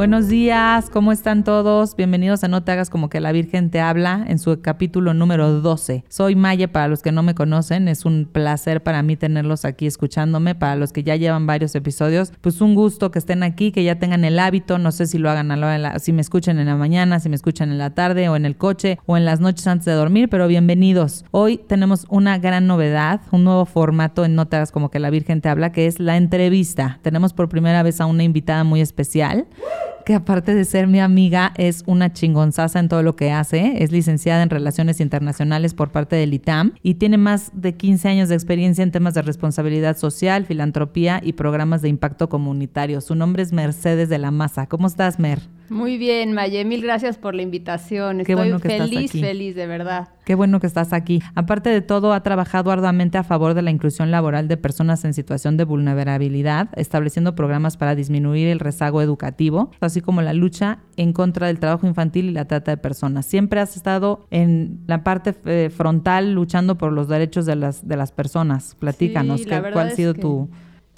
Buenos días, ¿cómo están todos? Bienvenidos a No te hagas como que la Virgen te habla en su capítulo número 12. Soy Maya para los que no me conocen, es un placer para mí tenerlos aquí escuchándome, para los que ya llevan varios episodios, pues un gusto que estén aquí, que ya tengan el hábito, no sé si lo hagan a la si me escuchan en la mañana, si me escuchan en la tarde o en el coche o en las noches antes de dormir, pero bienvenidos. Hoy tenemos una gran novedad, un nuevo formato en No te hagas como que la Virgen te habla, que es la entrevista. Tenemos por primera vez a una invitada muy especial que aparte de ser mi amiga, es una chingonzaza en todo lo que hace. Es licenciada en Relaciones Internacionales por parte del ITAM y tiene más de 15 años de experiencia en temas de responsabilidad social, filantropía y programas de impacto comunitario. Su nombre es Mercedes de la Maza. ¿Cómo estás, Mer? Muy bien, Maye, mil gracias por la invitación. Estoy feliz, feliz, de verdad. Qué bueno que estás aquí. Aparte de todo, ha trabajado arduamente a favor de la inclusión laboral de personas en situación de vulnerabilidad, estableciendo programas para disminuir el rezago educativo, así como la lucha en contra del trabajo infantil y la trata de personas. Siempre has estado en la parte eh, frontal luchando por los derechos de las, de las personas. Platícanos, ¿cuál ha sido tu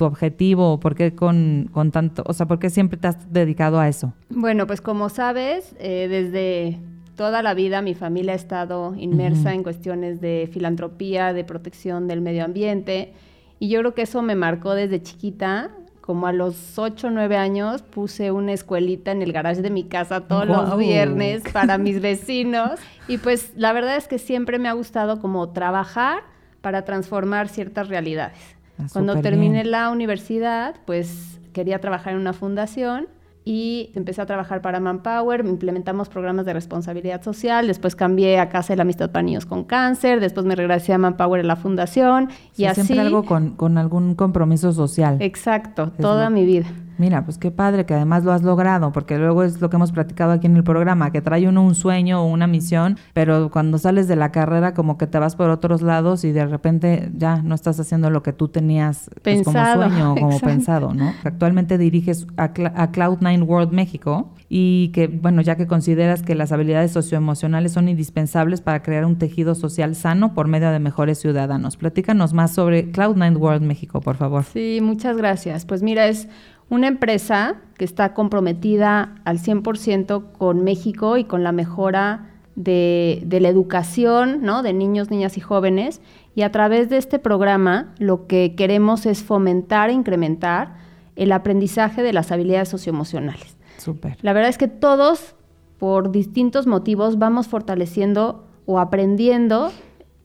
tu objetivo? ¿Por qué con, con, tanto, o sea, por qué siempre te has dedicado a eso? Bueno, pues como sabes, eh, desde toda la vida mi familia ha estado inmersa en cuestiones de filantropía, de protección del medio ambiente, y yo creo que eso me marcó desde chiquita. Como a los 8 o 9 años puse una escuelita en el garage de mi casa todos los viernes para mis vecinos. Y pues la verdad es que siempre me ha gustado como trabajar para transformar ciertas realidades. Ah, Cuando terminé la universidad, pues quería trabajar en una fundación y empecé a trabajar para Manpower, implementamos programas de responsabilidad social, después cambié a Casa de la Amistad para Niños con Cáncer, después me regresé a Manpower en la fundación y así. Siempre algo con, con algún compromiso social. Exacto, toda mi vida. Mira, pues qué padre que además lo has logrado, porque luego es lo que hemos platicado aquí en el programa, que trae uno un sueño o una misión, pero cuando sales de la carrera como que te vas por otros lados y de repente ya no estás haciendo lo que tú tenías pues, como sueño o como pensado, ¿no? Actualmente diriges a, a Cloud9 World México y que, bueno, ya que consideras que las habilidades socioemocionales son indispensables para crear un tejido social sano por medio de mejores ciudadanos. Platícanos más sobre Cloud9 World México, por favor. Sí, muchas gracias. Pues mira, es una empresa que está comprometida al 100% con México y con la mejora de, la educación ¿no? de niños, niñas y jóvenes. Y a través de este programa lo que queremos es fomentar e incrementar el aprendizaje de las habilidades socioemocionales. Súper. La verdad es que todos, por distintos motivos, vamos fortaleciendo o aprendiendo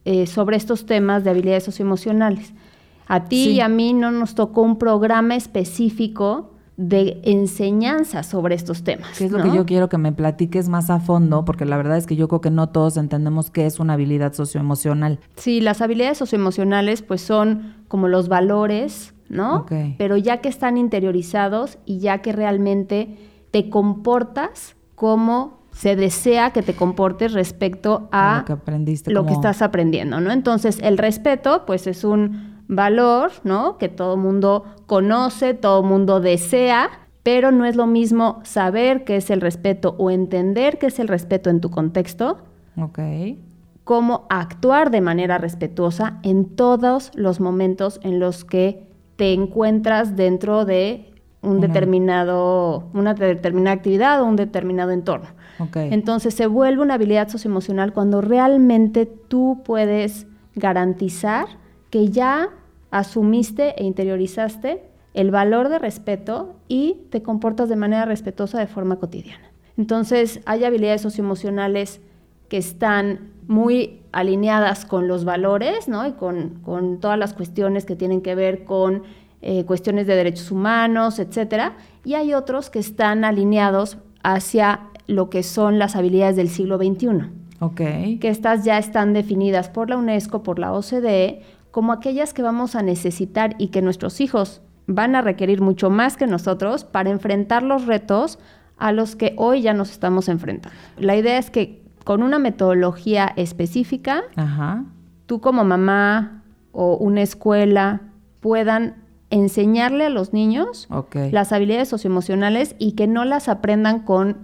eh, sobre estos temas de habilidades socioemocionales. A ti y a mí no nos tocó un programa específico de enseñanza sobre estos temas. ¿Qué es lo que yo quiero que me platiques más a fondo? Porque la verdad es que yo creo que no todos entendemos qué es una habilidad socioemocional. Sí, las habilidades socioemocionales pues son como los valores, ¿no? Pero ya que están interiorizados y ya que realmente te comportas como se desea que te comportes respecto a, lo que aprendiste, lo que estás aprendiendo, ¿no? Entonces, el respeto, pues es un valor, ¿no? Que todo mundo conoce, todo mundo desea, pero no es lo mismo saber qué es el respeto o entender qué es el respeto en tu contexto. Ok. Cómo actuar de manera respetuosa en todos los momentos en los que te encuentras dentro de un determinado, una determinada actividad o un determinado entorno. Okay. Entonces se vuelve una habilidad socioemocional cuando realmente tú puedes garantizar que ya asumiste e interiorizaste el valor de respeto y te comportas de manera respetuosa de forma cotidiana. Entonces, hay habilidades socioemocionales que están muy alineadas con los valores, ¿no? Y con, todas las cuestiones que tienen que ver con eh, cuestiones de derechos humanos, etcétera. Y hay otros que están alineados hacia lo que son las habilidades del siglo XXI. Ok. Que estas ya están definidas por la UNESCO, por la OCDE, como aquellas que vamos a necesitar y que nuestros hijos van a requerir mucho más que nosotros para enfrentar los retos a los que hoy ya nos estamos enfrentando. La idea es que con una metodología específica, tú como mamá o una escuela puedan enseñarle a los niños las habilidades socioemocionales y que no las aprendan con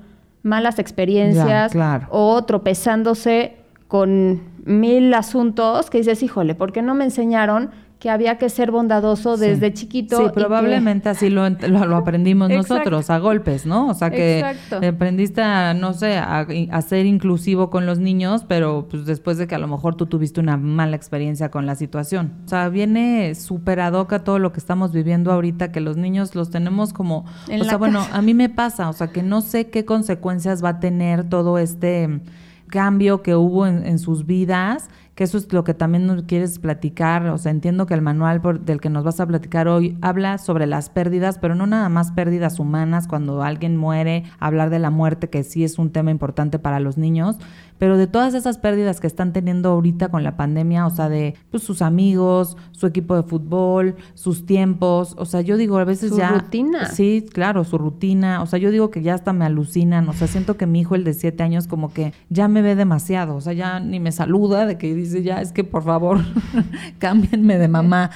malas experiencias o tropezándose con mil asuntos que dices, híjole, ¿por qué no me enseñaron que había que ser bondadoso desde chiquito. Sí, probablemente así lo, lo, aprendimos nosotros, a golpes, ¿no? O sea, que aprendiste a, no sé, a, ser inclusivo con los niños, pero pues después de que a lo mejor tú tuviste una mala experiencia con la situación. O sea, viene súper ad todo lo que estamos viviendo ahorita, que los niños los tenemos como... o sea, bueno, a mí me pasa, o sea, que no sé qué consecuencias va a tener todo este cambio que hubo en sus vidas que eso es lo que también nos quieres platicar. O sea, entiendo que el manual del que nos vas a platicar hoy habla sobre las pérdidas, pero no nada más pérdidas humanas cuando alguien muere, hablar de la muerte, que sí es un tema importante para los niños, pero de todas esas pérdidas que están teniendo ahorita con la pandemia, o sea, de pues, sus amigos, su equipo de fútbol, sus tiempos, o sea, yo digo, a veces ya... Su rutina. Sí, claro, su rutina, o sea, yo digo que ya hasta me alucinan, o sea, siento que mi hijo, el de siete años, como que ya me ve demasiado, o sea, ya ni me saluda, de que dice, ya es que por favor, cámbienme de mamá.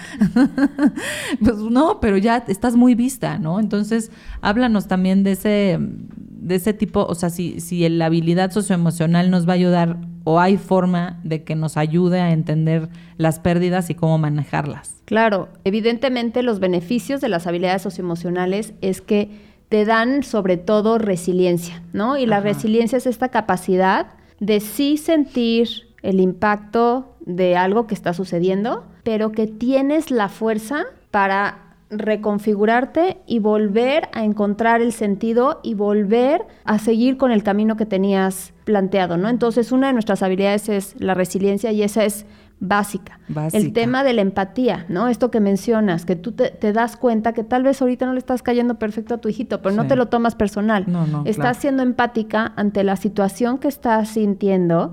pues no, pero ya estás muy vista, ¿no? Entonces, háblanos también de ese de ese tipo, o sea, si, si la habilidad socioemocional nos va a ayudar o hay forma de que nos ayude a entender las pérdidas y cómo manejarlas. Claro, evidentemente los beneficios de las habilidades socioemocionales es que te dan sobre todo resiliencia, ¿no? Y la resiliencia es esta capacidad de sí sentir el impacto de algo que está sucediendo, pero que tienes la fuerza para reconfigurarte y volver a encontrar el sentido y volver a seguir con el camino que tenías planteado, ¿no? Entonces, una de nuestras habilidades es la resiliencia y esa es básica. El tema de la empatía, ¿no? Esto que mencionas, que tú te, das cuenta que tal vez ahorita no le estás cayendo perfecto a tu hijito, pero no te lo tomas personal. No, no, estás siendo empática ante la situación que estás sintiendo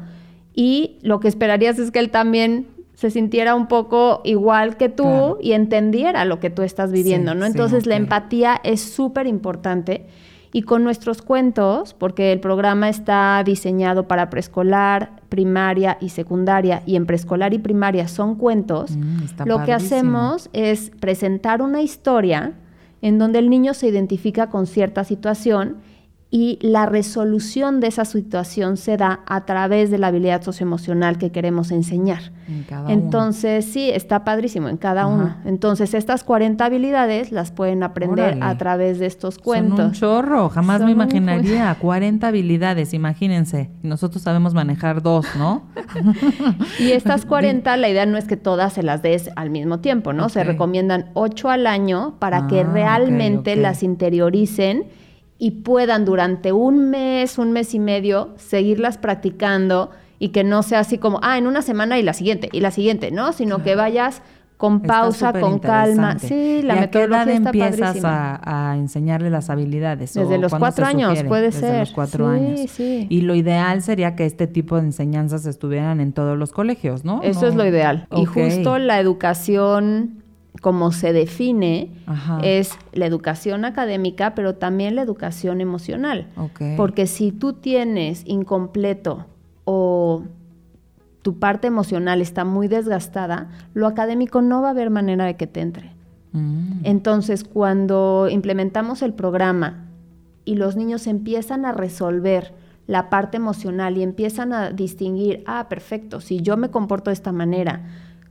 y lo que esperarías es que él también se sintiera un poco igual que tú y entendiera lo que tú estás viviendo, ¿no? Entonces la empatía es súper importante. Y con nuestros cuentos, porque el programa está diseñado para preescolar, primaria y secundaria, y en preescolar y primaria son cuentos, mm, lo que hacemos es presentar una historia en donde el niño se identifica con cierta situación y la resolución de esa situación se da a través de la habilidad socioemocional que queremos enseñar. Entonces, sí, está padrísimo en cada uno. Entonces, estas 40 habilidades las pueden aprender a través de estos cuentos. Son un chorro, jamás me imaginaría. 40 habilidades, imagínense. Nosotros sabemos manejar dos, ¿no? y estas 40, la idea no es que todas se las des al mismo tiempo, ¿no? Se recomiendan 8 al año para que ah, realmente las interioricen y puedan durante un mes, un mes y medio, seguirlas practicando y que no sea así como, ah, en una semana y la siguiente, y la siguiente, ¿no? Sino que vayas con pausa, con calma. Sí, la ¿Y metodología a qué edad empiezas a, a, enseñarle las habilidades? Desde los cuatro años, puede ser. Desde los cuatro años. Sí. Y lo ideal sería que este tipo de enseñanzas estuvieran en todos los colegios, ¿no? Eso es lo ideal. Y justo la educación como se define es la educación académica, pero también la educación emocional. Porque si tú tienes incompleto o tu parte emocional está muy desgastada, lo académico no va a haber manera de que te entre. Mm. Entonces, cuando implementamos el programa y los niños empiezan a resolver la parte emocional y empiezan a distinguir, ah, perfecto, si yo me comporto de esta manera,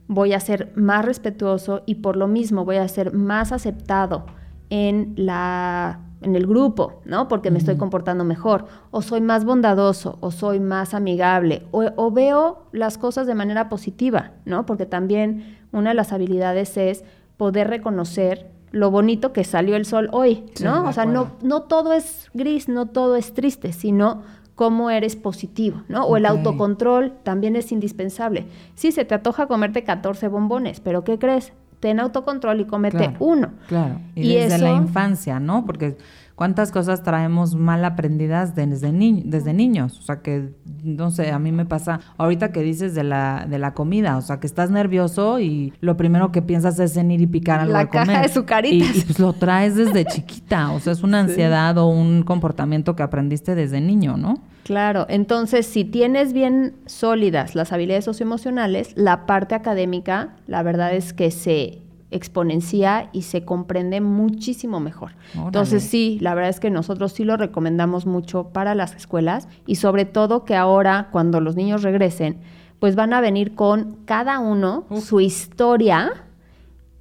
voy a ser más respetuoso y por lo mismo voy a ser más aceptado en la en el grupo, ¿no? Porque me estoy comportando mejor, o soy más bondadoso, o soy más amigable, o, veo las cosas de manera positiva, ¿no? Porque también una de las habilidades es poder reconocer lo bonito que salió el sol hoy, ¿no? o sea, no, no todo es gris, no todo es triste, sino cómo eres positivo, ¿no? O el autocontrol también es indispensable. Sí, se te atoja comerte 14 bombones, pero ¿qué crees? Ten autocontrol y comete uno. Claro, y, desde la infancia, ¿no? Porque cuántas cosas traemos mal aprendidas desde, desde niños. O sea, que, no sé, a mí me pasa ahorita que dices de la, de la comida, o sea, que estás nervioso y lo primero que piensas es en ir y picar algo la caja de sucaritas. Y, y, pues lo traes desde chiquita, o sea, es una ansiedad o un comportamiento que aprendiste desde niño, ¿no? Claro, entonces si tienes bien sólidas las habilidades socioemocionales, la parte académica, la verdad es que se exponencia y se comprende muchísimo mejor. Entonces sí, la verdad es que nosotros sí lo recomendamos mucho para las escuelas y sobre todo que ahora cuando los niños regresen, pues van a venir con cada uno su historia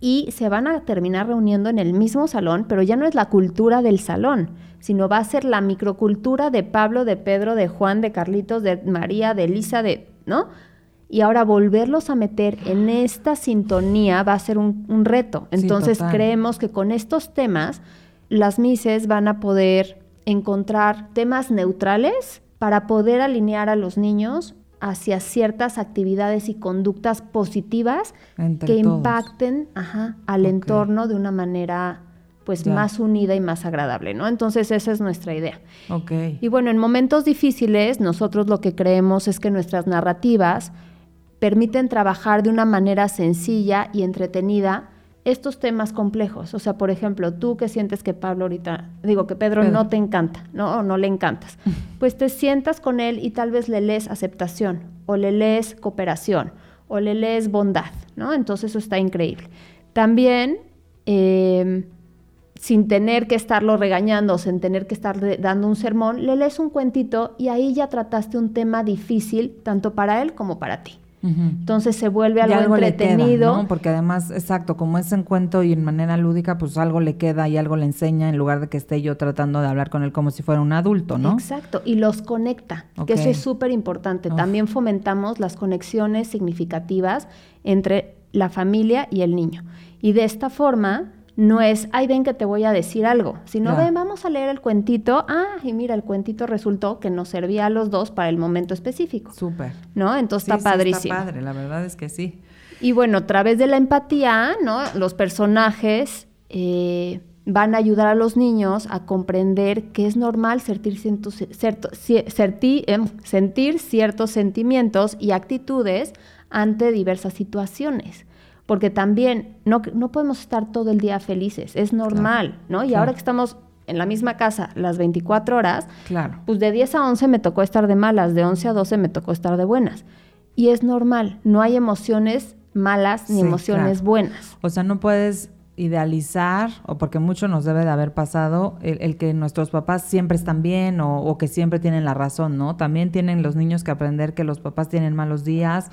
y se van a terminar reuniendo en el mismo salón, pero ya no es la cultura del salón, sino va a ser la microcultura de Pablo, de Pedro, de Juan, de Carlitos, de María, de Elisa, de, ¿no? Y ahora volverlos a meter en esta sintonía va a ser un, reto. Entonces creemos que con estos temas las Mises van a poder encontrar temas neutrales para poder alinear a los niños hacia ciertas actividades y conductas positivas que impacten al entorno de una manera pues más unida y más agradable, ¿no? Entonces esa es nuestra idea. Okay. Y bueno, en momentos difíciles nosotros lo que creemos es que nuestras narrativas permiten trabajar de una manera sencilla y entretenida estos temas complejos. O sea, por ejemplo, tú que sientes que Pablo ahorita, digo que Pedro, no te encanta, no, no le encantas, pues te sientas con él y tal vez le lees aceptación, o le lees cooperación, o le lees bondad, ¿no? Entonces eso está increíble. También, em, sin tener que estarlo regañando, sin tener que estar dando un sermón, le lees un cuentito y ahí ya trataste un tema difícil, tanto para él como para ti. Entonces se vuelve algo, entretenido. ¿no? Porque además, exacto, como es en cuento y en manera lúdica, pues algo le queda y algo le enseña en lugar de que esté yo tratando de hablar con él como si fuera un adulto, ¿no? Exacto, y los conecta, que eso es súper importante. También fomentamos las conexiones significativas entre la familia y el niño. Y de esta forma no es, ay, ven que te voy a decir algo, sino, ven, vamos a leer el cuentito. Ah, y mira, el cuentito resultó que nos servía a los dos para el momento específico. Súper. ¿No? Entonces está padrísimo. está padre, la verdad es que sí. Y bueno, a través de la empatía, ¿no? Los personajes eh, van a ayudar a los niños a comprender que es normal sentir, em, sentir ciertos sentimientos y actitudes ante diversas situaciones porque también no, no podemos estar todo el día felices, es normal, ¿no? Y ahora que estamos en la misma casa las 24 horas, claro. pues de 10 a 11 me tocó estar de malas, de 11 a 12 me tocó estar de buenas. Y es normal, no hay emociones malas ni emociones buenas. O sea, no puedes idealizar, o porque mucho nos debe de haber pasado, el, que nuestros papás siempre están bien o, o, que siempre tienen la razón, ¿no? También tienen los niños que aprender que los papás tienen malos días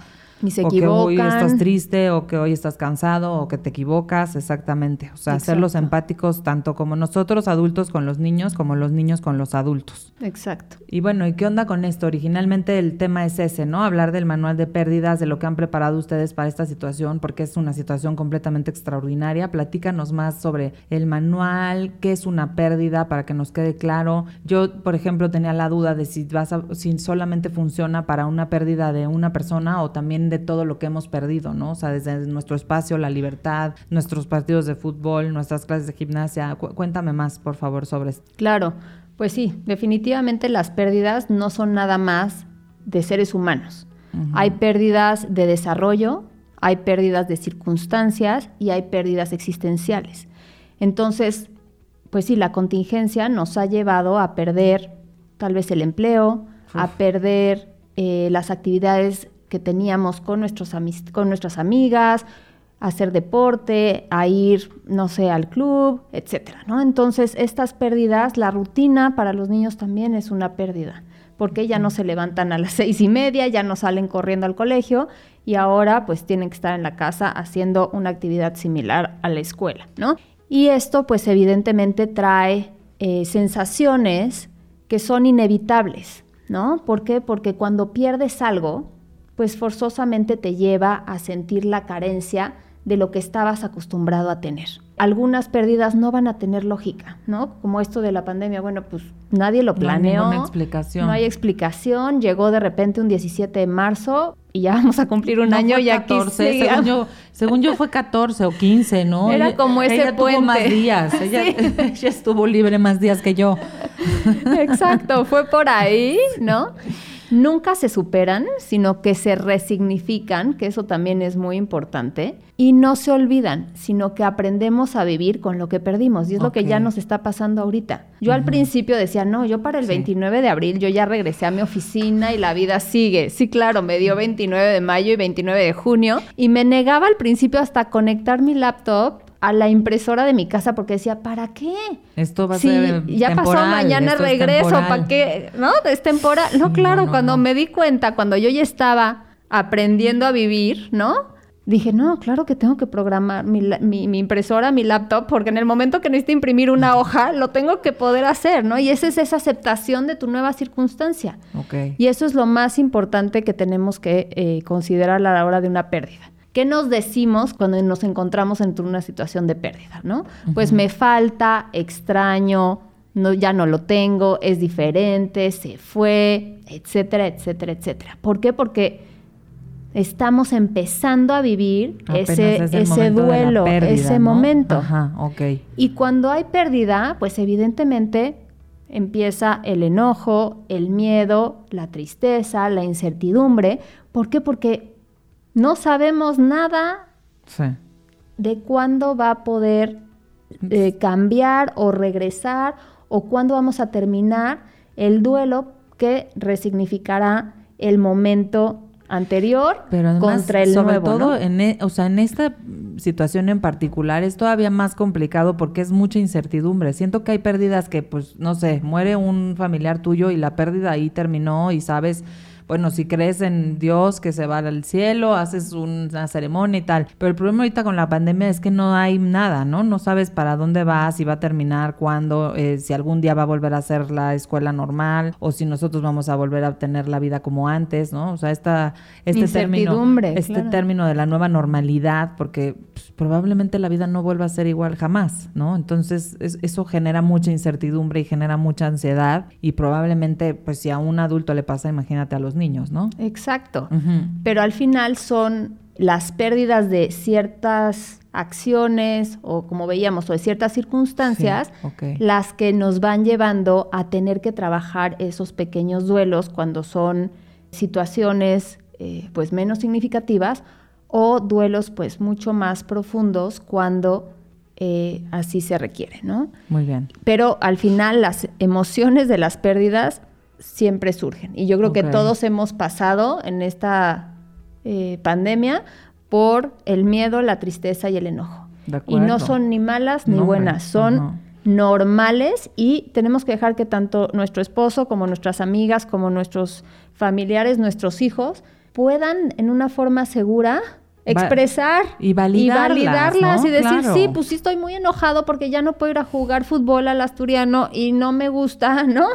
o que hoy estás triste, o que hoy estás cansado, o que te equivocas, exactamente. O sea, hacerlos empáticos tanto como nosotros adultos con los niños, como los niños con los adultos. Exacto. Y bueno, ¿y qué onda con esto? Originalmente el tema es ese, ¿no? Hablar del manual de pérdidas, de lo que han preparado ustedes para esta situación, porque es una situación completamente extraordinaria. Platícanos más sobre el manual, qué es una pérdida, para que nos quede claro. Yo, por ejemplo, tenía la duda de si vas si solamente funciona para una pérdida de una persona o también de todo lo que hemos perdido, ¿no? O sea, desde nuestro espacio, la libertad, nuestros partidos de fútbol, nuestras clases de gimnasia. cuéntame más, por favor, sobre esto. Claro, pues sí, definitivamente las pérdidas no son nada más de seres humanos. Hay pérdidas de desarrollo, hay pérdidas de circunstancias y hay pérdidas existenciales. Entonces, pues sí, la contingencia nos ha llevado a perder tal vez el empleo, a perder eh, las actividades que teníamos con, nuestros con nuestras amigas, hacer deporte, a ir, no sé, al club, etcétera, ¿no? Entonces, estas pérdidas, la rutina para los niños también es una pérdida, porque ya no se levantan a las seis y media, ya no salen corriendo al colegio y ahora pues tienen que estar en la casa haciendo una actividad similar a la escuela, ¿no? Y esto pues evidentemente trae eh, sensaciones que son inevitables, ¿no? ¿Por qué? Porque cuando pierdes algo, pues forzosamente te lleva a sentir la carencia de lo que estabas acostumbrado a tener. Algunas pérdidas no van a tener lógica, ¿no? Como esto de la pandemia, bueno, pues nadie lo planeó. No hay explicación. No hay explicación. Llegó de repente un 17 de marzo y ya vamos a cumplir un año fue ya 14, según yo, según yo fue 14 o 15, ¿no? Era como ese ella puente. Tuvo más días. Ella, ella estuvo libre más días que yo. Exacto, fue por ahí, ¿no? Nunca se superan, sino que se resignifican, que eso también es muy importante, y no se olvidan, sino que aprendemos a vivir con lo que perdimos, y es lo que ya nos está pasando ahorita. Yo al principio decía, no, yo para el 29 de abril yo ya regresé a mi oficina y la vida sigue. Sí, claro, me dio 29 de mayo y 29 de junio, y me negaba al principio hasta conectar mi laptop a la impresora de mi casa porque decía, ¿para qué? Esto va a ser ya pasó, mañana regreso, ¿para qué? ¿No? Es temporal. No, claro, cuando me di cuenta, cuando yo ya estaba aprendiendo a vivir, ¿no? Dije, no, claro que tengo que programar mi, mi, impresora, mi laptop, porque en el momento que necesite imprimir una hoja, lo tengo que poder hacer, ¿no? Y esa es esa aceptación de tu nueva circunstancia. Okay. Y eso es lo más importante que tenemos que eh, considerar a la hora de una pérdida. ¿Qué nos decimos cuando nos encontramos en una situación de pérdida, no? Pues me falta, extraño, no, ya no lo tengo, es diferente, se fue, etcétera, etcétera, etcétera. ¿Por qué? Porque estamos empezando a vivir ese, ese duelo, ese momento. Ajá, ok. Y cuando hay pérdida, pues evidentemente empieza el enojo, el miedo, la tristeza, la incertidumbre. ¿Por qué? Porque no sabemos nada de cuándo va a poder eh, cambiar o regresar o cuándo vamos a terminar el duelo que resignificará el momento anterior contra el sobre nuevo. todo en, e, o sea, en esta situación en particular es todavía más complicado porque es mucha incertidumbre. Siento que hay pérdidas que, pues, no sé, muere un familiar tuyo y la pérdida ahí terminó y sabes bueno, si crees en Dios que se va al cielo, haces una ceremonia y tal. Pero el problema ahorita con la pandemia es que no hay nada, ¿no? No sabes para dónde va, si va a terminar, cuándo, eh, si algún día va a volver a ser la escuela normal o si nosotros vamos a volver a tener la vida como antes, ¿no? O sea, esta, este término, este término de la nueva normalidad, porque pues, probablemente la vida no vuelva a ser igual jamás, ¿no? Entonces eso genera mucha incertidumbre y genera mucha ansiedad y probablemente, pues si a un adulto le pasa, imagínate a los niños, ¿no? Exacto. Pero al final son las pérdidas de ciertas acciones o como veíamos o de ciertas circunstancias las que nos van llevando a tener que trabajar esos pequeños duelos cuando son situaciones eh, pues menos significativas o duelos pues mucho más profundos cuando eh, así se requiere, ¿no? Muy bien. Pero al final las emociones de las pérdidas siempre surgen. Y yo creo que todos hemos pasado en esta eh, pandemia por el miedo, la tristeza y el enojo. Y no son ni malas ni buenas, son normales y tenemos que dejar que tanto nuestro esposo como nuestras amigas, como nuestros familiares, nuestros hijos, puedan en una forma segura expresar y validarlas y, decir, sí, pues sí estoy muy enojado porque ya no puedo ir a jugar fútbol al asturiano y no me gusta, ¿no?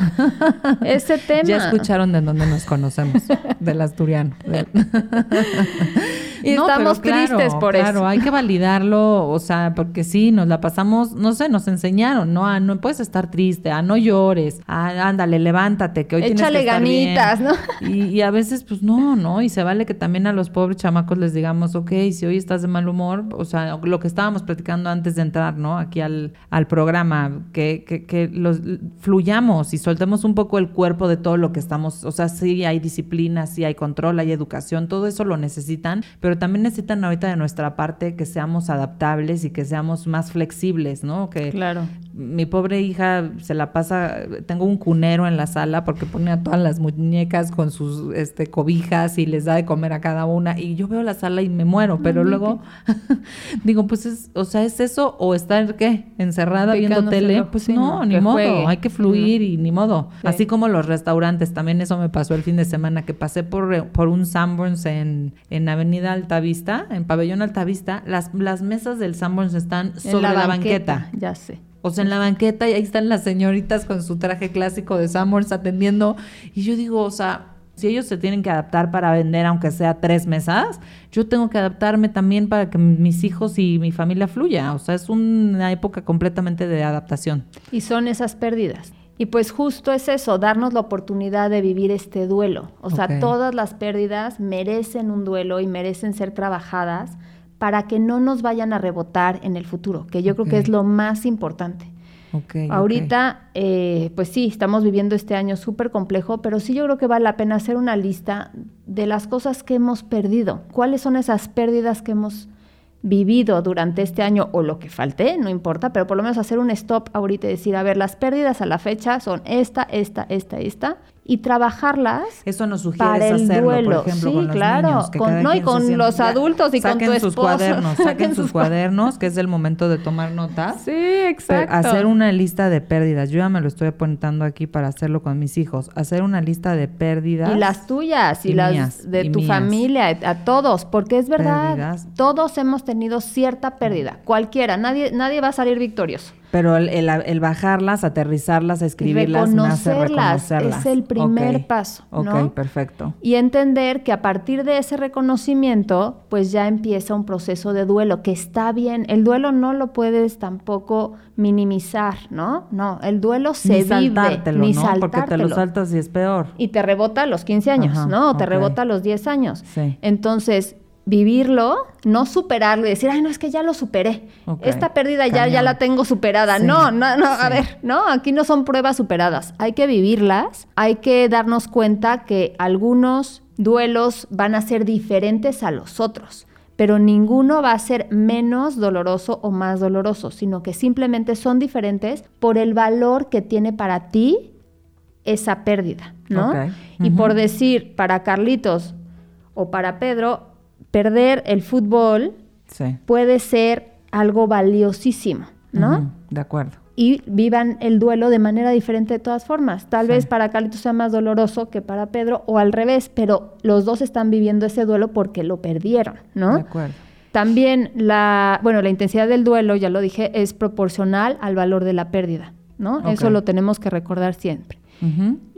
Ese tema. Ya escucharon de dónde nos conocemos, del asturiano. y estamos tristes por eso. Claro, hay que validarlo, o sea, porque sí, nos la pasamos, no sé, nos enseñaron, ¿no? A no puedes estar triste, a no llores, a ándale, levántate, que hoy tienes que estar ganitas, ¿no? Y, y a veces, pues no, ¿no? Y se vale que también a los pobres chamacos les digamos, ok, si hoy estás de mal humor, o sea, lo que estábamos platicando antes de entrar, ¿no? Aquí al, al programa, que, que, que los fluyamos y soltemos un poco el cuerpo de todo lo que estamos, o sea, sí hay disciplina, sí hay control, hay educación, todo eso lo necesitan, pero también necesitan ahorita de nuestra parte que seamos adaptables y que seamos más flexibles, ¿no? Que claro. Mi pobre hija se la pasa, tengo un cunero en la sala porque pone a todas las muñecas con sus este, cobijas y les da de comer a cada una y yo veo la sala y me muero, pero luego digo, pues es, o sea, es eso o estar qué, encerrada viendo tele, pues no, ni modo, hay que fluir y ni modo. Así como los restaurantes, también eso me pasó el fin de semana que pasé por, por un Sanborns en, en Avenida Altavista, en Pabellón Altavista, las, las mesas del Sanborns están sobre la, banqueta. Ya sé. O sea, en la banqueta y ahí están las señoritas con su traje clásico de Sanborns atendiendo. Y yo digo, o sea, si ellos se tienen que adaptar para vender, aunque sea tres mesas, yo tengo que adaptarme también para que mis hijos y mi familia fluya. O sea, es una época completamente de adaptación. Y son esas pérdidas. Y pues justo es eso, darnos la oportunidad de vivir este duelo. O sea, todas las pérdidas merecen un duelo y merecen ser trabajadas para que no nos vayan a rebotar en el futuro, que yo creo que es lo más importante. Ahorita, eh, pues sí, estamos viviendo este año súper complejo, pero sí yo creo que vale la pena hacer una lista de las cosas que hemos perdido. ¿Cuáles son esas pérdidas que hemos vivido durante este año o lo que falte, no importa, pero por lo menos hacer un stop ahorita y decir, a ver, las pérdidas a la fecha son esta, esta, esta, esta, y trabajarlas. Eso nos sugiere para el duelo. por ejemplo, sí, claro, con, no y con los adultos y con tu esposo. sus cuadernos, saquen sus cuadernos, que es el momento de tomar notas. Sí, exacto. hacer una lista de pérdidas. Yo ya me lo estoy apuntando aquí para hacerlo con mis hijos. Hacer una lista de pérdidas. Y las tuyas y, las de tu familia, a todos, porque es verdad, todos hemos tenido cierta pérdida, cualquiera, nadie nadie va a salir victorioso. Pero el, bajarlas, aterrizarlas, escribirlas, reconocerlas, es el primer paso. Ok, perfecto. Y entender que a partir de ese reconocimiento, pues ya empieza un proceso de duelo, que está bien. El duelo no lo puedes tampoco minimizar, ¿no? No, el duelo se ni vive. Saltártelo, ni ¿no? Porque te lo saltas y es peor. Y te rebota a los 15 años, ¿no? O te rebota a los 10 años. Sí. Entonces, vivirlo, no superarlo y decir, ay, no, es que ya lo superé. Esta pérdida ya, ya la tengo superada. No, no, no, a ver, no, aquí no son pruebas superadas. Hay que vivirlas, hay que darnos cuenta que algunos duelos van a ser diferentes a los otros, pero ninguno va a ser menos doloroso o más doloroso, sino que simplemente son diferentes por el valor que tiene para ti esa pérdida, ¿no? Y por decir, para Carlitos o para Pedro, perder el fútbol puede ser algo valiosísimo, ¿no? de acuerdo. Y vivan el duelo de manera diferente de todas formas. Tal vez para Carlitos sea más doloroso que para Pedro o al revés, pero los dos están viviendo ese duelo porque lo perdieron, ¿no? De acuerdo. También la, bueno, la intensidad del duelo, ya lo dije, es proporcional al valor de la pérdida, ¿no? Eso lo tenemos que recordar siempre.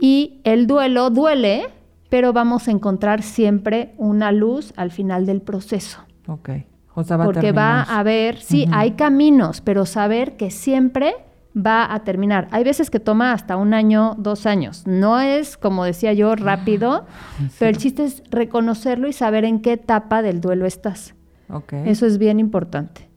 Y el duelo duele pero vamos a encontrar siempre una luz al final del proceso. Ok. O sea, va Porque va a haber, sí, hay caminos, pero saber que siempre va a terminar. Hay veces que toma hasta un año, dos años. No es, como decía yo, rápido, pero el chiste es reconocerlo y saber en qué etapa del duelo estás. Okay. Eso es bien importante.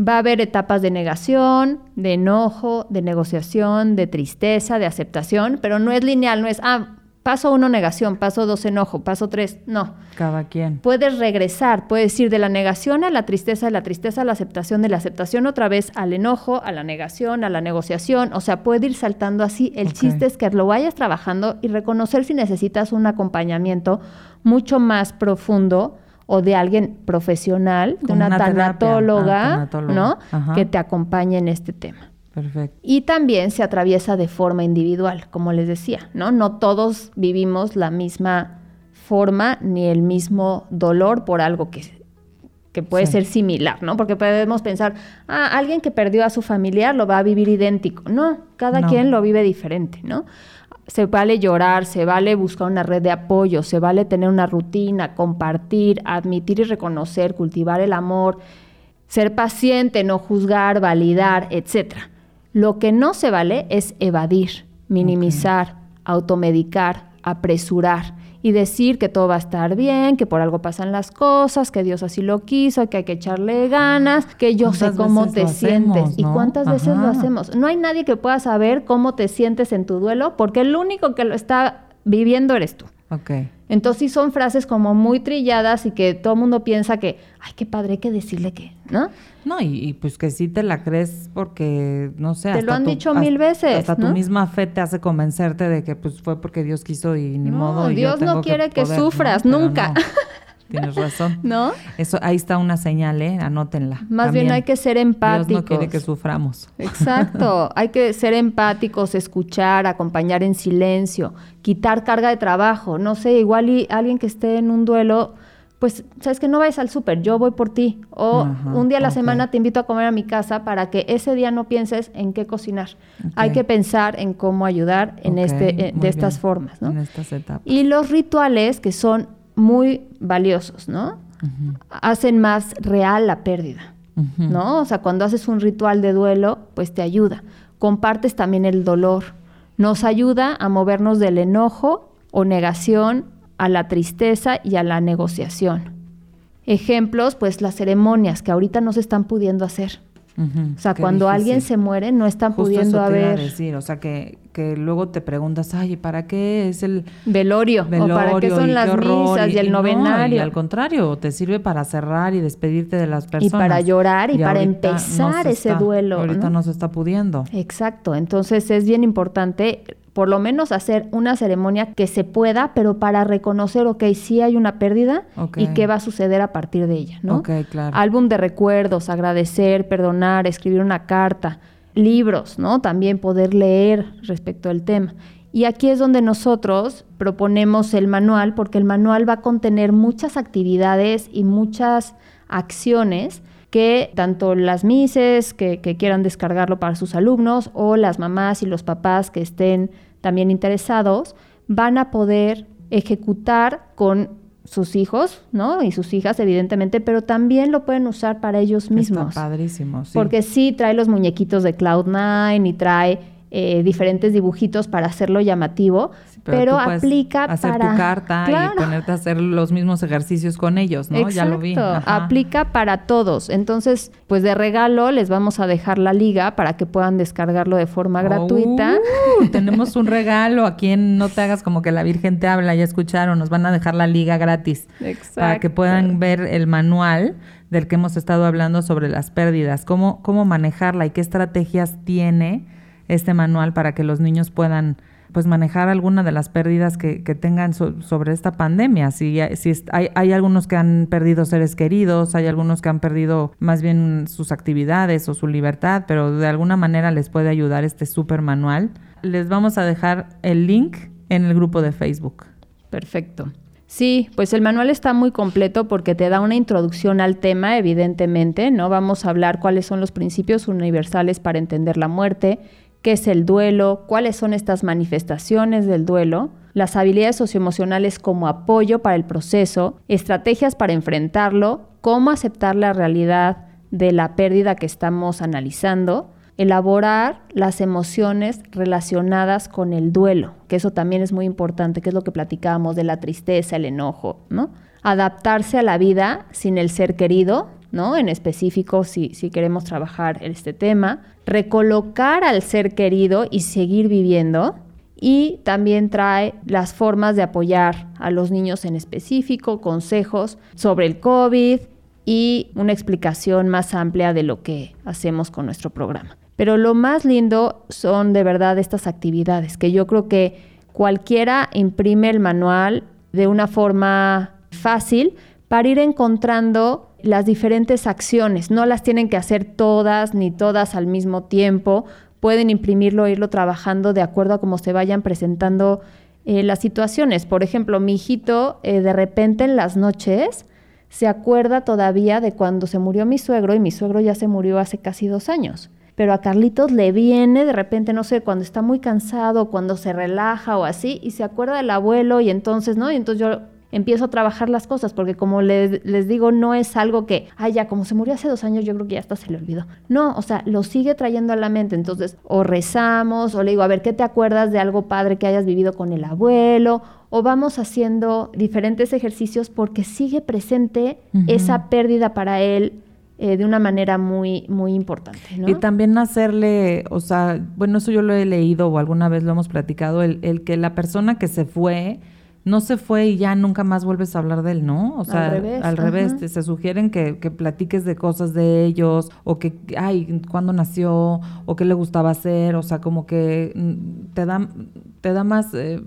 Va a haber etapas de negación, de enojo, de negociación, de tristeza, de aceptación, pero no es lineal, no es, ah, Paso uno, negación. Paso dos, enojo. Paso tres, no. Cada quien. Puedes regresar, puedes ir de la negación a la tristeza, de la tristeza a la aceptación, de la aceptación otra vez al enojo, a la negación, a la negociación. O sea, puede ir saltando así. El chiste es que lo vayas trabajando y reconocer si necesitas un acompañamiento mucho más profundo o de alguien profesional, de una, tanatóloga, ah, ¿no? Que te acompañe en este tema. Perfecto. Y también se atraviesa de forma individual, como les decía, ¿no? No todos vivimos la misma forma ni el mismo dolor por algo que, que puede ser similar, ¿no? Porque podemos pensar, ah, alguien que perdió a su familiar lo va a vivir idéntico. No, cada quien lo vive diferente, ¿no? Se vale llorar, se vale buscar una red de apoyo, se vale tener una rutina, compartir, admitir y reconocer, cultivar el amor, ser paciente, no juzgar, validar, etcétera. Lo que no se vale es evadir, minimizar, automedicar, apresurar y decir que todo va a estar bien, que por algo pasan las cosas, que Dios así lo quiso, que hay que echarle ganas, que yo sé cómo te sientes. ¿Y cuántas veces lo hacemos? No hay nadie que pueda saber cómo te sientes en tu duelo, porque el único que lo está viviendo eres tú. Okay. Entonces sí son frases como muy trilladas y que todo el mundo piensa que, ay, qué padre, hay que decirle que, ¿no? No, y, pues que sí te la crees porque, no sé. Te lo han dicho mil veces. Hasta tu misma fe te hace convencerte de que pues fue porque Dios quiso y ni modo. Dios no quiere que, sufras, nunca. Tienes razón. ¿No? Eso, ahí está una señal, ¿eh? Anótenla. Más bien hay que ser empáticos. Dios no quiere que suframos. Exacto. hay que ser empáticos, escuchar, acompañar en silencio, quitar carga de trabajo. No sé, igual y alguien que esté en un duelo, pues, sabes que no vayas al súper, yo voy por ti. O un día a la semana te invito a comer a mi casa para que ese día no pienses en qué cocinar. Hay que pensar en cómo ayudar en este, eh, de estas formas, ¿no? En estas etapas. Y los rituales que son muy valiosos, ¿no? Hacen más real la pérdida, ¿no? O sea, cuando haces un ritual de duelo, pues te ayuda. Compartes también el dolor. Nos ayuda a movernos del enojo o negación a la tristeza y a la negociación. Ejemplos, pues las ceremonias que ahorita no se están pudiendo hacer. O sea, cuando alguien se muere no están pudiendo eso haber... decir, o sea, que, que luego te preguntas, ay, ¿para qué es el velorio? ¿O para qué son las misas y, el novenario? y al contrario, te sirve para cerrar y despedirte de las personas. Y para llorar y, para empezar ese duelo. Ahorita no se está pudiendo. Exacto, entonces es bien importante por lo menos hacer una ceremonia que se pueda, pero para reconocer, ok, sí hay una pérdida y qué va a suceder a partir de ella, ¿no? Ok, claro. Álbum de recuerdos, agradecer, perdonar, escribir una carta, libros, ¿no? También poder leer respecto al tema. Y aquí es donde nosotros proponemos el manual, porque el manual va a contener muchas actividades y muchas acciones que tanto las mises que, quieran descargarlo para sus alumnos o las mamás y los papás que estén también interesados van a poder ejecutar con sus hijos, ¿no? Y sus hijas, evidentemente, pero también lo pueden usar para ellos mismos. Está padrísimo, sí. Porque sí trae los muñequitos de Cloud9 y trae eh, diferentes dibujitos para hacerlo llamativo, pero, aplica hacer para tu carta y ponerte a hacer los mismos ejercicios con ellos, ¿no? ya lo vi. Aplica para todos. Entonces, pues de regalo les vamos a dejar la liga para que puedan descargarlo de forma gratuita. Uh, tenemos un regalo a quien no te hagas como que la Virgen te habla, ya escucharon, nos van a dejar la liga gratis para que puedan ver el manual del que hemos estado hablando sobre las pérdidas, cómo cómo manejarla y qué estrategias tiene este manual para que los niños puedan pues manejar alguna de las pérdidas que, tengan sobre esta pandemia. Si, hay, hay, algunos que han perdido seres queridos, hay algunos que han perdido más bien sus actividades o su libertad, pero de alguna manera les puede ayudar este super manual. Les vamos a dejar el link en el grupo de Facebook. Perfecto. Sí, pues el manual está muy completo porque te da una introducción al tema, evidentemente, ¿no? Vamos a hablar cuáles son los principios universales para entender la muerte, qué es el duelo, cuáles son estas manifestaciones del duelo, las habilidades socioemocionales como apoyo para el proceso, estrategias para enfrentarlo, cómo aceptar la realidad de la pérdida que estamos analizando, elaborar las emociones relacionadas con el duelo, que eso también es muy importante, que es lo que platicábamos de la tristeza, el enojo, ¿no? Adaptarse a la vida sin el ser querido, ¿no? En específico, si, si queremos trabajar este tema, recolocar al ser querido y seguir viviendo. Y también trae las formas de apoyar a los niños en específico, consejos sobre el COVID y una explicación más amplia de lo que hacemos con nuestro programa. Pero lo más lindo son de verdad estas actividades, que yo creo que cualquiera imprime el manual de una forma fácil para ir encontrando las diferentes acciones. No las tienen que hacer todas ni todas al mismo tiempo. Pueden imprimirlo e irlo trabajando de acuerdo a cómo se vayan presentando eh, las situaciones. Por ejemplo, mi hijito eh, de repente en las noches se acuerda todavía de cuando se murió mi suegro y mi suegro ya se murió hace casi dos años. Pero a Carlitos le viene de repente, no sé, cuando está muy cansado, cuando se relaja o así, y se acuerda del abuelo y entonces, ¿no? Y entonces yo empiezo a trabajar las cosas, porque como les, les, digo, no es algo que, ay, ya, como se murió hace dos años, yo creo que ya hasta se le olvidó. No, o sea, lo sigue trayendo a la mente. Entonces, o rezamos, o le digo, a ver, ¿qué te acuerdas de algo padre que hayas vivido con el abuelo? O vamos haciendo diferentes ejercicios porque sigue presente esa pérdida para él. Eh, de una manera muy, muy importante. Y también hacerle, o sea, bueno, eso yo lo he leído o alguna vez lo hemos platicado, el, el que la persona que se fue, no se fue y ya nunca más vuelves a hablar de él, ¿no? O sea, al revés, se sugieren que, que, platiques de cosas de ellos, o que, ay, cuándo nació, o qué le gustaba hacer, o sea, como que mm, te da, te da más... Eh,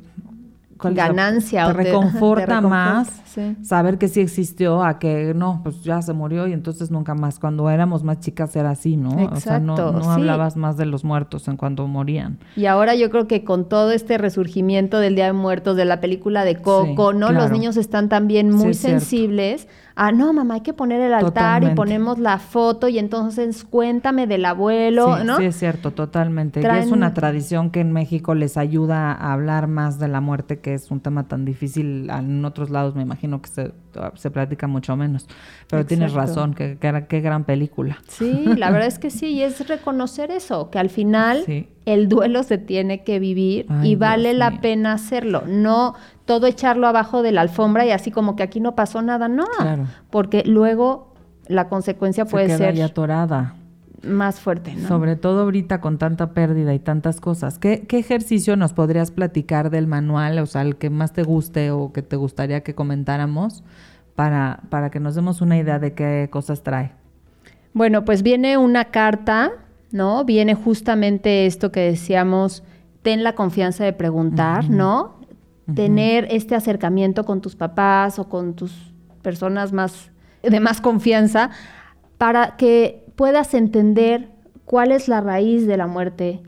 ganancia. Te, reconforta más saber que sí existió a que no, pues ya se murió y entonces nunca más. Cuando éramos más chicas era así, ¿no? Exacto, o sea, no, hablabas más de los muertos en cuando morían. Y ahora yo creo que con todo este resurgimiento del Día de Muertos, de la película de Coco, ¿no? Los niños están también muy sensibles ah, no, mamá, hay que poner el altar y ponemos la foto y entonces cuéntame del abuelo, ¿no? Sí, es cierto, totalmente. Y es una tradición que en México les ayuda a hablar más de la muerte, que es un tema tan difícil. En otros lados me imagino que se, se platica mucho menos. Pero tienes razón, que, qué gran película. Sí, la verdad es que sí, y es reconocer eso, que al final el duelo se tiene que vivir y vale la pena hacerlo. No todo echarlo abajo de la alfombra y así como que aquí no pasó nada, no. Porque luego la consecuencia puede queda ser... Atorada. más fuerte. ¿no? Sobre todo ahorita con tanta pérdida y tantas cosas. ¿Qué, ¿Qué, ejercicio nos podrías platicar del manual, o sea, el que más te guste o que te gustaría que comentáramos para, para que nos demos una idea de qué cosas trae? Bueno, pues viene una carta, ¿no? Viene justamente esto que decíamos, ten la confianza de preguntar, ¿no? Tener este acercamiento con tus papás o con tus personas más de más confianza para que puedas entender cuál es la raíz de la muerte,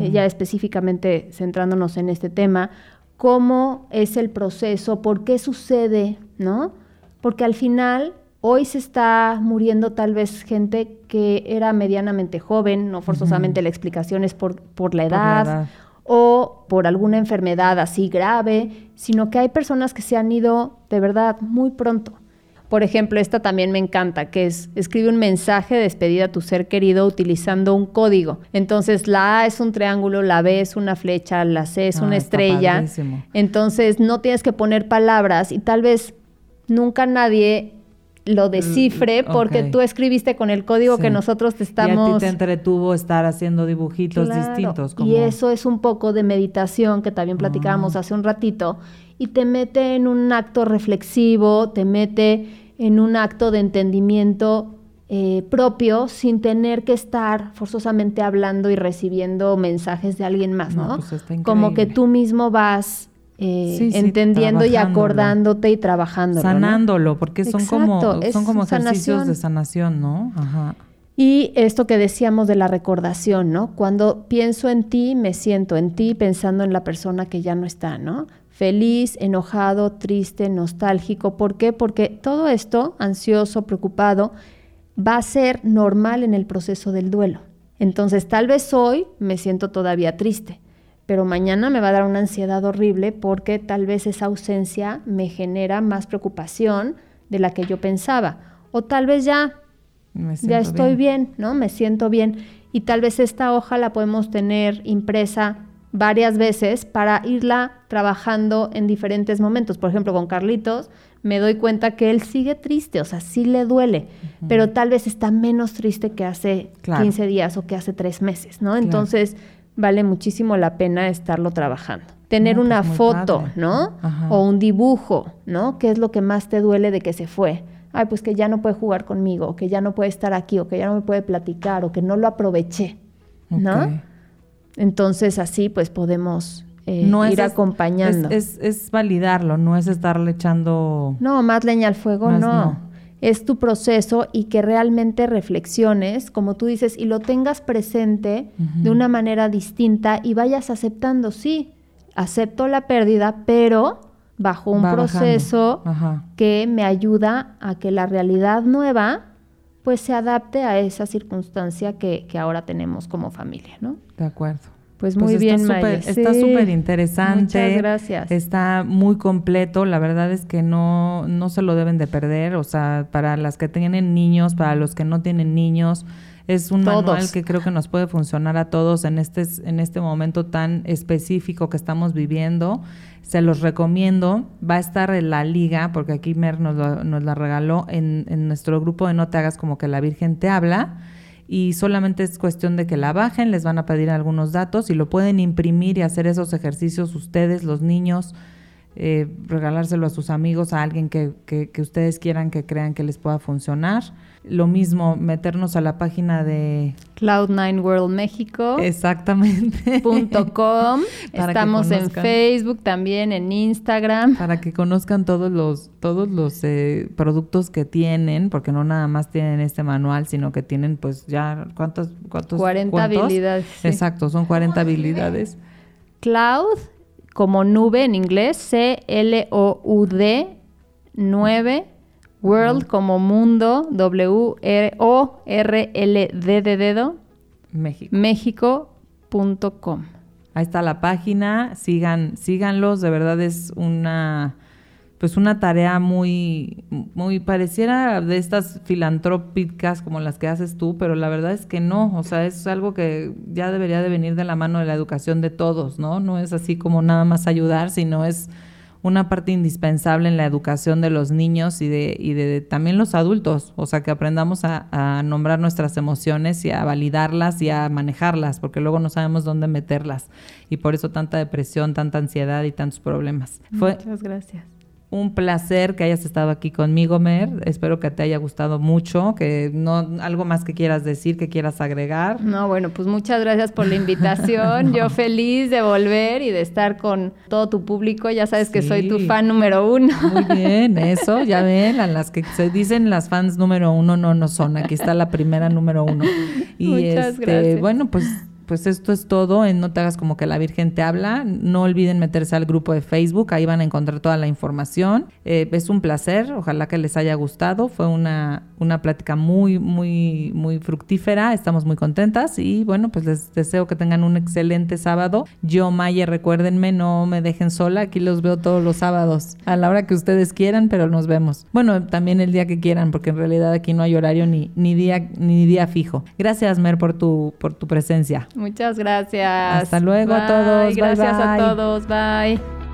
eh, ya específicamente centrándonos en este tema, cómo es el proceso, por qué sucede, ¿no? Porque al final hoy se está muriendo tal vez gente que era medianamente joven, no forzosamente la explicación es por, por, la, edad, o por alguna enfermedad así grave, sino que hay personas que se han ido de verdad muy pronto. Por ejemplo, esta también me encanta, que es escribe un mensaje de despedida a tu ser querido utilizando un código. Entonces, la A es un triángulo, la B es una flecha, la C es una ah, estrella. Entonces, no tienes que poner palabras y tal vez nunca nadie lo descifre porque tú escribiste con el código que nosotros te estamos... Y a ti te entretuvo estar haciendo dibujitos distintos. Y eso es un poco de meditación que también platicábamos ah. hace un ratito y te mete en un acto reflexivo, te mete en un acto de entendimiento eh, propio sin tener que estar forzosamente hablando y recibiendo mensajes de alguien más, ¿no? Pues Como que tú mismo vas eh, entendiendo y acordándote y trabajando. Sanándolo, porque son como, son como ejercicios de sanación, ¿no? Ajá. Y esto que decíamos de la recordación, ¿no? Cuando pienso en ti, me siento en ti pensando en la persona que ya no está, ¿no? feliz, enojado, triste, nostálgico. ¿Por qué? Porque todo esto, ansioso, preocupado, va a ser normal en el proceso del duelo. Entonces, tal vez hoy me siento todavía triste, pero mañana me va a dar una ansiedad horrible porque tal vez esa ausencia me genera más preocupación de la que yo pensaba. O tal vez ya, ya estoy bien. bien, ¿no? Me siento bien. Y tal vez esta hoja la podemos tener impresa varias veces para irla trabajando en diferentes momentos. Por ejemplo, con Carlitos me doy cuenta que él sigue triste, o sea, sí le duele, pero tal vez está menos triste que hace 15 días o que hace tres meses, ¿no? Entonces, vale muchísimo la pena estarlo trabajando. Tener pues una foto, ¿no? O un dibujo, ¿no? ¿Qué es lo que más te duele de que se fue? Ay, pues que ya no puede jugar conmigo, o que ya no puede estar aquí, o que ya no me puede platicar, o que no lo aproveché, ¿no? Entonces así pues podemos eh, ir acompañando. Es, validarlo, no es estarle echando... No, más leña al fuego, no. Es tu proceso y que realmente reflexiones, como tú dices, y lo tengas presente de una manera distinta y vayas aceptando, sí, acepto la pérdida, pero bajo un proceso que me ayuda a que la realidad nueva pues se adapte a esa circunstancia que, que ahora tenemos como familia, ¿no? De acuerdo. Pues, pues muy bien, Está súper interesante. Muchas gracias. Está muy completo. La verdad es que no, no se lo deben de perder. O sea, para las que tienen niños, para los que no tienen niños, es un manual que creo que nos puede funcionar a todos en este, en este momento tan específico que estamos viviendo. Se los recomiendo. Va a estar en la liga, porque aquí Mer nos, nos la regaló en, en, nuestro grupo de No te hagas como que la Virgen te habla. Y solamente es cuestión de que la bajen, les van a pedir algunos datos y lo pueden imprimir y hacer esos ejercicios ustedes, los niños, eh, regalárselo a sus amigos, a alguien que, que, que ustedes quieran que crean que les pueda funcionar. Lo mismo, meternos a la página de Cloud9 World México. Exactamente. .com. Estamos en Facebook, también en Instagram. Para que conozcan todos los, todos los eh, productos que tienen, porque no nada más tienen este manual, sino que tienen pues ya, ¿cuántos? cuántos 40 habilidades. Exacto, son 40 habilidades. Cloud, como nube en inglés, C-L-O-U-D, 9 World como mundo, W-O-R-L-D de dedo, México. México.com. Ahí está la página, sigan, síganlos, de verdad es una pues una tarea muy, muy pareciera de estas filantrópicas como las que haces tú, pero la verdad es que no, o sea, es algo que ya debería de venir de la mano de la educación de todos, ¿no? No es así como nada más ayudar, sino es una parte indispensable en la educación de los niños y de, y de, también los adultos. O sea, que aprendamos a, nombrar nuestras emociones y a validarlas y a manejarlas, porque luego no sabemos dónde meterlas. Y por eso tanta depresión, tanta ansiedad y tantos problemas. Muchas gracias un placer que hayas estado aquí conmigo, Mer. Espero que te haya gustado mucho, que no algo más que quieras decir, que quieras agregar. No, bueno, pues muchas gracias por la invitación. Yo feliz de volver y de estar con todo tu público. Ya sabes que soy tu fan número uno. Muy bien, eso, ya ven, a las que se dicen las fans número uno no no son. Aquí está la primera número uno. Y muchas este, gracias. bueno, pues pues esto es todo en No te hagas como que la Virgen te habla. No olviden meterse al grupo de Facebook, ahí van a encontrar toda la información. Eh, es un placer, ojalá que les haya gustado. Fue una, una plática muy, muy, muy fructífera. Estamos muy contentas y bueno, pues les deseo que tengan un excelente sábado. Yo, Maya, recuérdenme, no me dejen sola. Aquí los veo todos los sábados, a la hora que ustedes quieran, pero nos vemos. Bueno, también el día que quieran, porque en realidad aquí no hay horario ni, ni, día, ni día fijo. Gracias, Mer, por tu, por tu presencia. Muchas gracias. Hasta luego a todos. Gracias bye, bye. a todos. Bye.